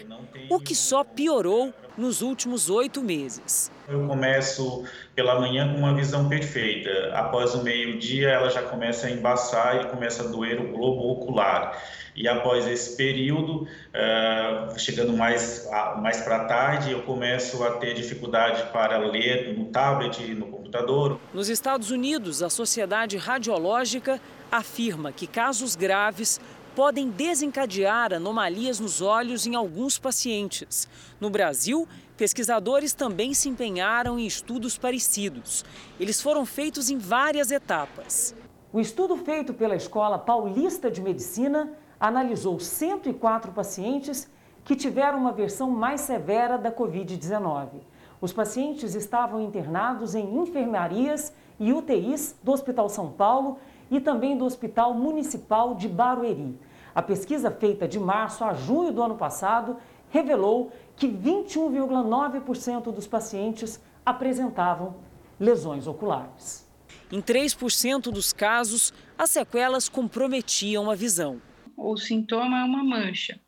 o que só piorou nos últimos oito meses. Eu começo pela manhã com uma visão perfeita. Após o meio-dia, ela já começa a embaçar e começa a doer o globo ocular. E após esse período, uh, chegando mais, mais para tarde, eu começo a ter dificuldade para ler no tablet, no computador. Nos Estados Unidos, a Sociedade Radiológica afirma que casos graves podem desencadear anomalias nos olhos em alguns pacientes. No Brasil, pesquisadores também se empenharam em estudos parecidos. Eles foram feitos em várias etapas. O estudo feito pela Escola Paulista de Medicina analisou 104 pacientes que tiveram uma versão mais severa da Covid-19. Os pacientes estavam internados em enfermarias e UTIs do Hospital São Paulo e também do Hospital Municipal de Barueri. A pesquisa feita de março a junho do ano passado revelou que 21,9% dos pacientes apresentavam lesões oculares. Em 3% dos casos, as sequelas comprometiam a visão. O sintoma é uma mancha.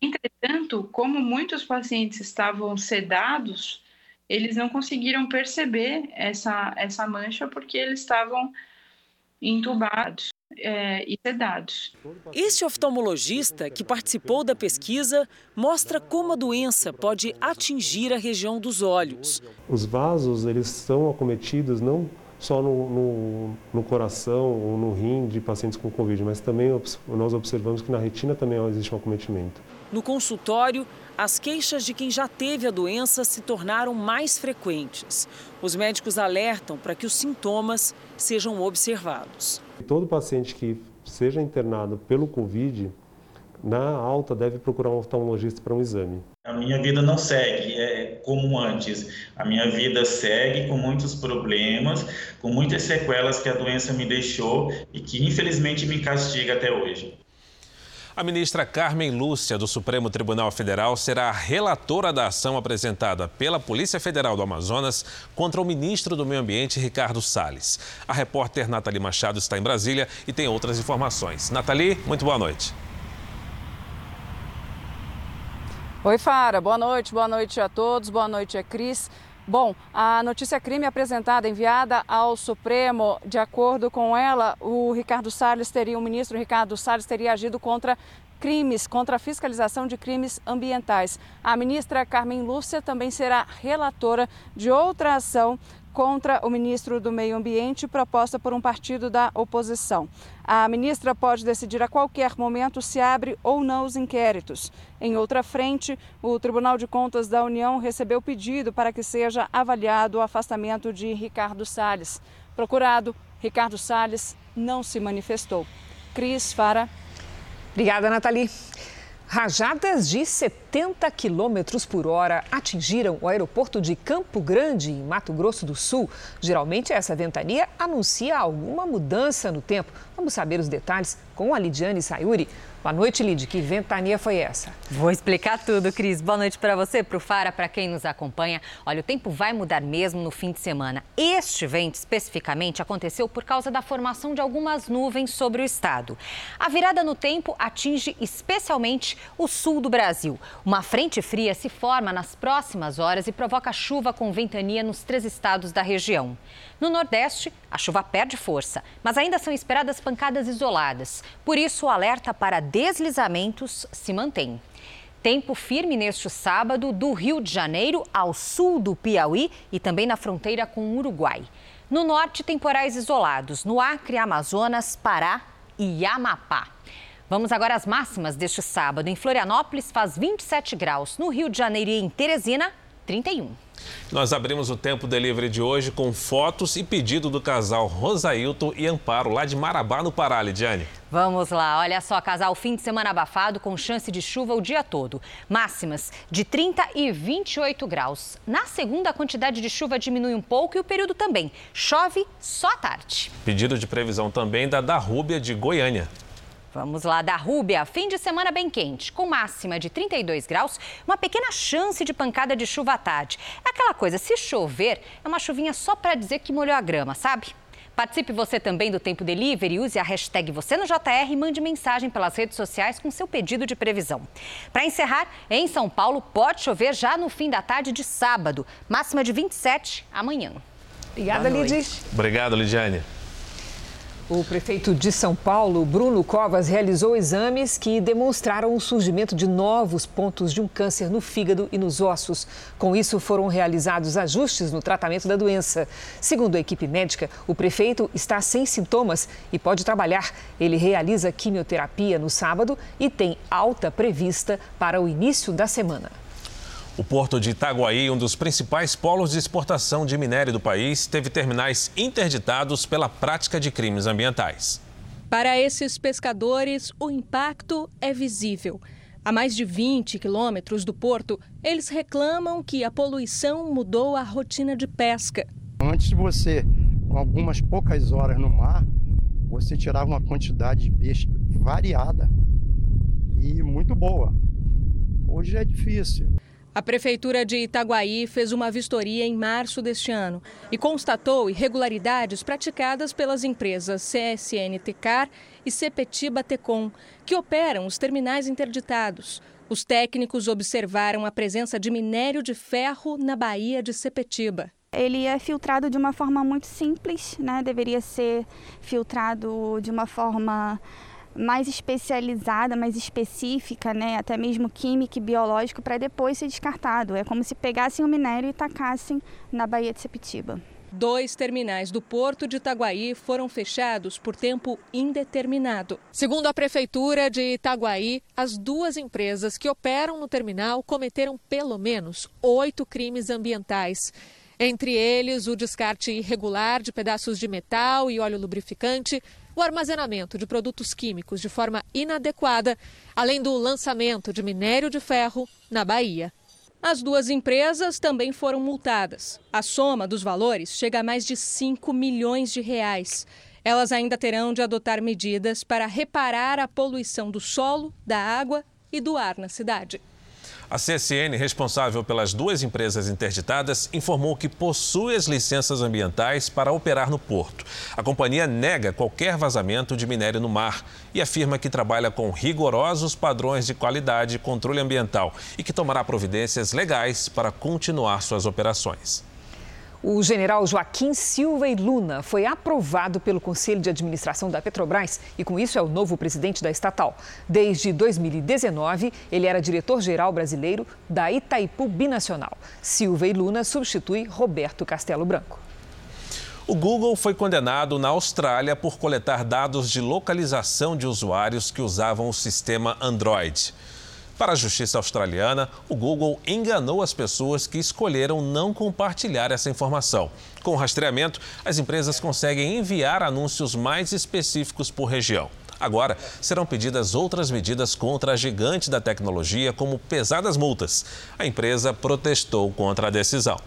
Entretanto, como muitos pacientes estavam sedados, eles não conseguiram perceber essa, essa mancha porque eles estavam entubados é, e sedados. Este oftalmologista, que participou da pesquisa, mostra como a doença pode atingir a região dos olhos. Os vasos eles são acometidos não só no, no, no, coração ou no rim de pacientes com Covid, mas também nós observamos que na retina também existe um acometimento. No consultório, as queixas de quem já teve a doença se tornaram mais frequentes. Os médicos alertam para que os sintomas sejam observados. Todo paciente que seja internado pelo Covid, na alta deve procurar um oftalmologista para um exame. A minha vida não segue é, como antes. A minha vida segue com muitos problemas, com muitas sequelas que a doença me deixou e que infelizmente me castiga até hoje. A ministra Carmen Lúcia, do Supremo Tribunal Federal, será a relatora da ação apresentada pela Polícia Federal do Amazonas contra o ministro do Meio Ambiente, Ricardo Salles. A repórter Nathalie Machado está em Brasília e tem outras informações. Nathalie, muito boa noite. Oi, Fara. Boa noite. Boa noite a todos. Boa noite, a Cris. Bom, a notícia crime apresentada, enviada ao Supremo, de acordo com ela, o Ricardo Salles teria, o ministro Ricardo Salles teria agido contra crimes, contra a fiscalização de crimes ambientais. A ministra Carmen Lúcia também será relatora de outra ação contra o ministro do Meio Ambiente, proposta por um partido da oposição. A ministra pode decidir a qualquer momento se abre ou não os inquéritos. Em outra frente, o Tribunal de Contas da União recebeu pedido para que seja avaliado o afastamento de Ricardo Salles. Procurado, Ricardo Salles não se manifestou. Cris Fara. Obrigada, Nathalie. Rajadas de 70 km por hora atingiram o aeroporto de Campo Grande, em Mato Grosso do Sul. Geralmente, essa ventania anuncia alguma mudança no tempo. Vamos saber os detalhes com a Lidiane Sayuri. Boa noite, Lid. Que ventania foi essa? Vou explicar tudo, Cris. Boa noite para você, para o Fara, para quem nos acompanha. Olha, o tempo vai mudar mesmo no fim de semana. Este vento, especificamente, aconteceu por causa da formação de algumas nuvens sobre o estado. A virada no tempo atinge especialmente o sul do Brasil. Uma frente fria se forma nas próximas horas e provoca chuva com ventania nos três estados da região. No Nordeste, a chuva perde força, mas ainda são esperadas pancadas isoladas. Por isso, o alerta para deslizamentos se mantém. Tempo firme neste sábado do Rio de Janeiro ao sul do Piauí e também na fronteira com o Uruguai. No norte, temporais isolados no Acre, Amazonas, Pará e Amapá. Vamos agora às máximas deste sábado. Em Florianópolis faz 27 graus, no Rio de Janeiro e em Teresina, 31. Nós abrimos o Tempo Delivery de hoje com fotos e pedido do casal Rosailton e Amparo, lá de Marabá, no Pará, Lidiane. Vamos lá, olha só, casal fim de semana abafado com chance de chuva o dia todo. Máximas de 30 e 28 graus. Na segunda, a quantidade de chuva diminui um pouco e o período também. Chove só à tarde. Pedido de previsão também da Darrúbia de Goiânia. Vamos lá, da Rúbia, fim de semana bem quente, com máxima de 32 graus, uma pequena chance de pancada de chuva à tarde. É aquela coisa, se chover, é uma chuvinha só para dizer que molhou a grama, sabe? Participe você também do Tempo Delivery, use a hashtag você no JR e mande mensagem pelas redes sociais com seu pedido de previsão. Para encerrar, em São Paulo pode chover já no fim da tarde de sábado, máxima de 27 amanhã. Obrigada, Lidy. Obrigado, Lidiane. O prefeito de São Paulo, Bruno Covas, realizou exames que demonstraram o surgimento de novos pontos de um câncer no fígado e nos ossos. Com isso, foram realizados ajustes no tratamento da doença. Segundo a equipe médica, o prefeito está sem sintomas e pode trabalhar. Ele realiza quimioterapia no sábado e tem alta prevista para o início da semana. O porto de Itaguaí, um dos principais polos de exportação de minério do país, teve terminais interditados pela prática de crimes ambientais. Para esses pescadores, o impacto é visível. A mais de 20 quilômetros do porto, eles reclamam que a poluição mudou a rotina de pesca. Antes de você, com algumas poucas horas no mar, você tirava uma quantidade de peixe variada e muito boa. Hoje é difícil. A Prefeitura de Itaguaí fez uma vistoria em março deste ano e constatou irregularidades praticadas pelas empresas CSN Tecar e Sepetiba Tecom, que operam os terminais interditados. Os técnicos observaram a presença de minério de ferro na Baía de Sepetiba. Ele é filtrado de uma forma muito simples, né? deveria ser filtrado de uma forma mais especializada, mais específica, né, até mesmo químico e biológico, para depois ser descartado. É como se pegassem o minério e tacassem na Baía de Sepitiba. Dois terminais do porto de Itaguaí foram fechados por tempo indeterminado. Segundo a Prefeitura de Itaguaí, as duas empresas que operam no terminal cometeram pelo menos oito crimes ambientais. Entre eles, o descarte irregular de pedaços de metal e óleo lubrificante, o armazenamento de produtos químicos de forma inadequada, além do lançamento de minério de ferro na Bahia. As duas empresas também foram multadas. A soma dos valores chega a mais de 5 milhões de reais. Elas ainda terão de adotar medidas para reparar a poluição do solo, da água e do ar na cidade. A CSN, responsável pelas duas empresas interditadas, informou que possui as licenças ambientais para operar no porto. A companhia nega qualquer vazamento de minério no mar e afirma que trabalha com rigorosos padrões de qualidade e controle ambiental e que tomará providências legais para continuar suas operações. O general Joaquim Silva e Luna foi aprovado pelo Conselho de Administração da Petrobras e, com isso, é o novo presidente da estatal. Desde 2019, ele era diretor-geral brasileiro da Itaipu Binacional. Silva e Luna substitui Roberto Castelo Branco. O Google foi condenado na Austrália por coletar dados de localização de usuários que usavam o sistema Android. Para a justiça australiana, o Google enganou as pessoas que escolheram não compartilhar essa informação. Com o rastreamento, as empresas conseguem enviar anúncios mais específicos por região. Agora, serão pedidas outras medidas contra a gigante da tecnologia, como pesadas multas. A empresa protestou contra a decisão.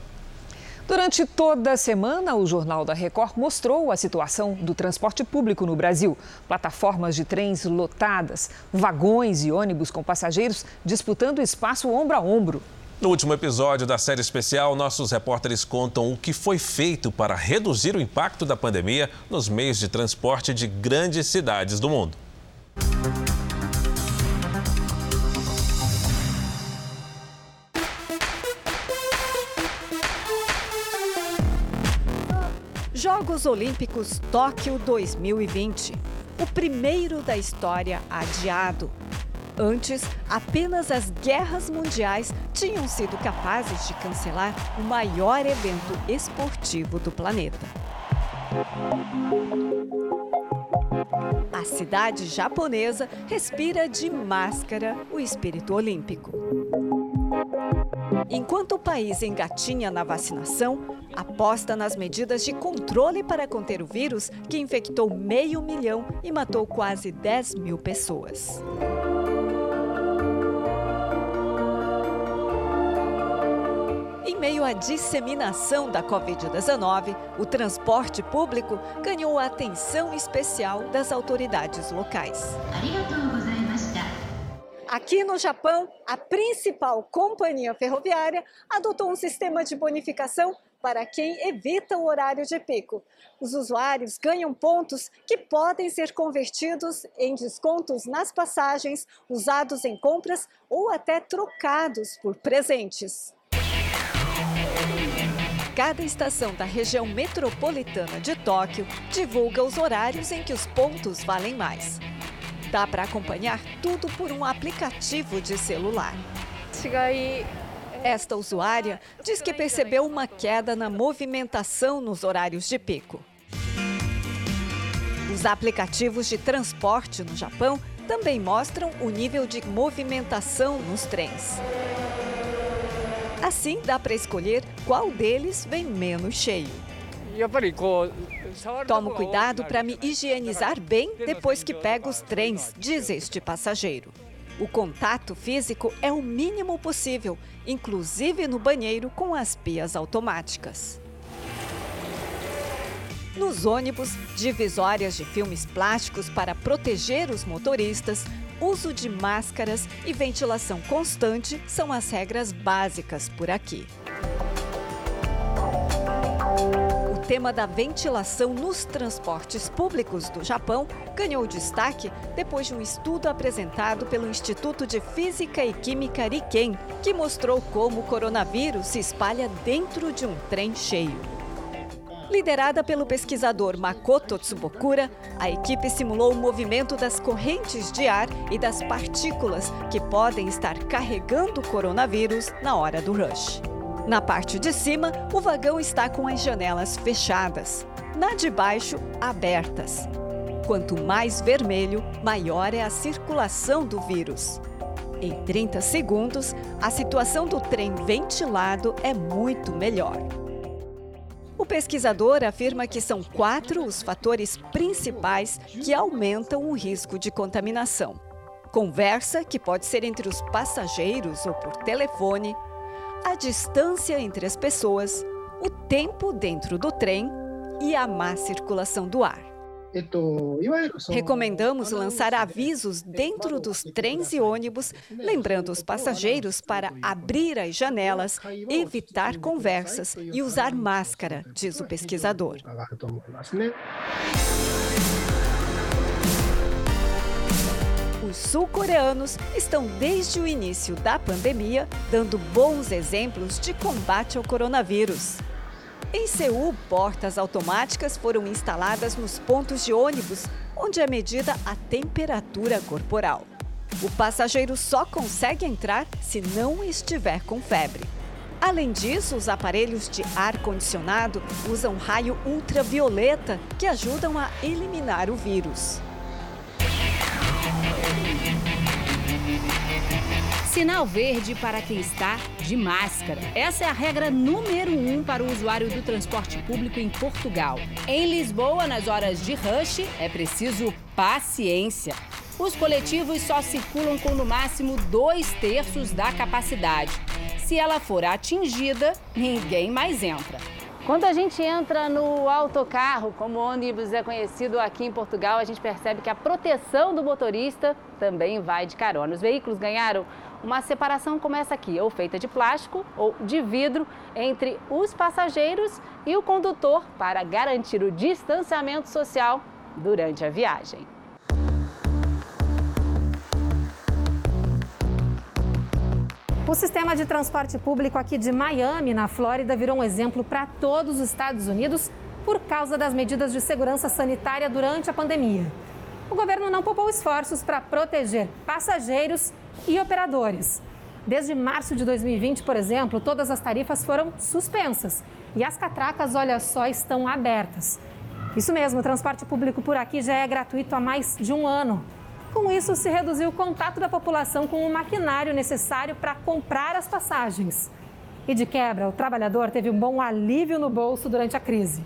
Durante toda a semana, o Jornal da Record mostrou a situação do transporte público no Brasil. Plataformas de trens lotadas, vagões e ônibus com passageiros disputando espaço ombro a ombro. No último episódio da série especial, nossos repórteres contam o que foi feito para reduzir o impacto da pandemia nos meios de transporte de grandes cidades do mundo. Jogos Olímpicos Tóquio 2020. O primeiro da história adiado. Antes, apenas as guerras mundiais tinham sido capazes de cancelar o maior evento esportivo do planeta. A cidade japonesa respira de máscara o espírito olímpico. Enquanto o país engatinha na vacinação, aposta nas medidas de controle para conter o vírus que infectou meio milhão e matou quase 10 mil pessoas. Em meio à disseminação da Covid-19, o transporte público ganhou a atenção especial das autoridades locais. Aqui no Japão, a principal companhia ferroviária adotou um sistema de bonificação para quem evita o horário de pico. Os usuários ganham pontos que podem ser convertidos em descontos nas passagens, usados em compras ou até trocados por presentes. Cada estação da região metropolitana de Tóquio divulga os horários em que os pontos valem mais. Dá para acompanhar tudo por um aplicativo de celular. Esta usuária diz que percebeu uma queda na movimentação nos horários de pico. Os aplicativos de transporte no Japão também mostram o nível de movimentação nos trens. Assim, dá para escolher qual deles vem menos cheio. Tomo cuidado para me higienizar bem depois que pego os trens, diz este passageiro. O contato físico é o mínimo possível, inclusive no banheiro com as pias automáticas. Nos ônibus, divisórias de filmes plásticos para proteger os motoristas, uso de máscaras e ventilação constante são as regras básicas por aqui. O tema da ventilação nos transportes públicos do Japão ganhou destaque depois de um estudo apresentado pelo Instituto de Física e Química Riken, que mostrou como o coronavírus se espalha dentro de um trem cheio. Liderada pelo pesquisador Makoto Tsubokura, a equipe simulou o movimento das correntes de ar e das partículas que podem estar carregando o coronavírus na hora do rush. Na parte de cima, o vagão está com as janelas fechadas, na de baixo, abertas. Quanto mais vermelho, maior é a circulação do vírus. Em 30 segundos, a situação do trem ventilado é muito melhor. O pesquisador afirma que são quatro os fatores principais que aumentam o risco de contaminação: conversa, que pode ser entre os passageiros ou por telefone, a distância entre as pessoas, o tempo dentro do trem e a má circulação do ar. Recomendamos lançar avisos dentro dos trens e ônibus, lembrando os passageiros para abrir as janelas, evitar conversas e usar máscara, diz o pesquisador. Os sul-coreanos estão desde o início da pandemia dando bons exemplos de combate ao coronavírus. Em Seul, portas automáticas foram instaladas nos pontos de ônibus, onde é medida a temperatura corporal. O passageiro só consegue entrar se não estiver com febre. Além disso, os aparelhos de ar-condicionado usam raio ultravioleta que ajudam a eliminar o vírus. Sinal verde para quem está de máscara. Essa é a regra número um para o usuário do transporte público em Portugal. Em Lisboa, nas horas de rush, é preciso paciência. Os coletivos só circulam com no máximo dois terços da capacidade. Se ela for atingida, ninguém mais entra. Quando a gente entra no autocarro, como ônibus é conhecido aqui em Portugal, a gente percebe que a proteção do motorista também vai de carona. Os veículos ganharam uma separação como essa aqui, ou feita de plástico ou de vidro, entre os passageiros e o condutor para garantir o distanciamento social durante a viagem. O sistema de transporte público aqui de Miami, na Flórida, virou um exemplo para todos os Estados Unidos por causa das medidas de segurança sanitária durante a pandemia. O governo não poupou esforços para proteger passageiros e operadores. Desde março de 2020, por exemplo, todas as tarifas foram suspensas e as catracas, olha só, estão abertas. Isso mesmo, o transporte público por aqui já é gratuito há mais de um ano. Com isso, se reduziu o contato da população com o maquinário necessário para comprar as passagens. E de quebra, o trabalhador teve um bom alívio no bolso durante a crise.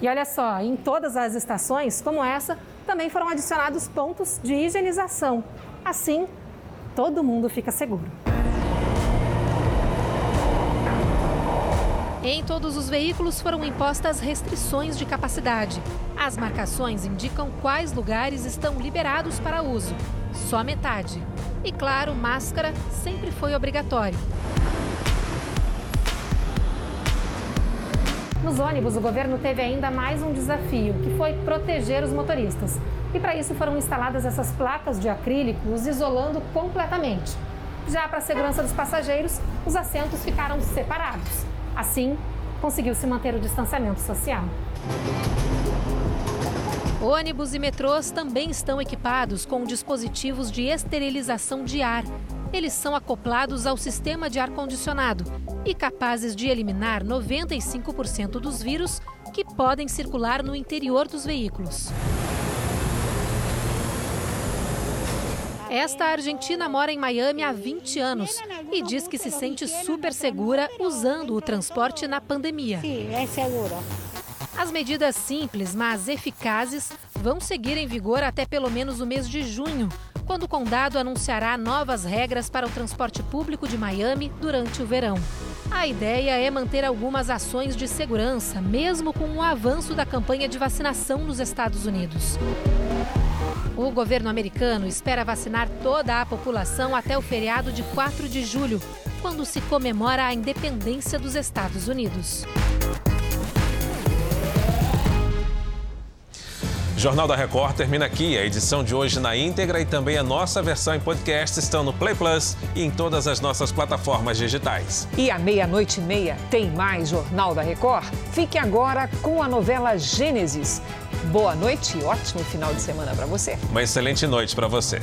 E olha só, em todas as estações, como essa, também foram adicionados pontos de higienização. Assim, todo mundo fica seguro. Em todos os veículos foram impostas restrições de capacidade. As marcações indicam quais lugares estão liberados para uso. Só metade. E claro, máscara sempre foi obrigatório. Nos ônibus, o governo teve ainda mais um desafio, que foi proteger os motoristas. E para isso foram instaladas essas placas de acrílico, os isolando completamente. Já para a segurança dos passageiros, os assentos ficaram separados. Assim, conseguiu-se manter o distanciamento social. Ônibus e metrôs também estão equipados com dispositivos de esterilização de ar. Eles são acoplados ao sistema de ar-condicionado e capazes de eliminar 95% dos vírus que podem circular no interior dos veículos. Esta argentina mora em Miami há 20 anos e diz que se sente super segura usando o transporte na pandemia. Sim, é seguro. As medidas simples, mas eficazes, vão seguir em vigor até pelo menos o mês de junho, quando o condado anunciará novas regras para o transporte público de Miami durante o verão. A ideia é manter algumas ações de segurança, mesmo com o avanço da campanha de vacinação nos Estados Unidos. O governo americano espera vacinar toda a população até o feriado de 4 de julho, quando se comemora a independência dos Estados Unidos. Jornal da Record termina aqui. A edição de hoje na íntegra e também a nossa versão em podcast estão no Play Plus e em todas as nossas plataformas digitais. E à meia-noite e meia tem mais Jornal da Record? Fique agora com a novela Gênesis. Boa noite e ótimo final de semana para você. Uma excelente noite para você.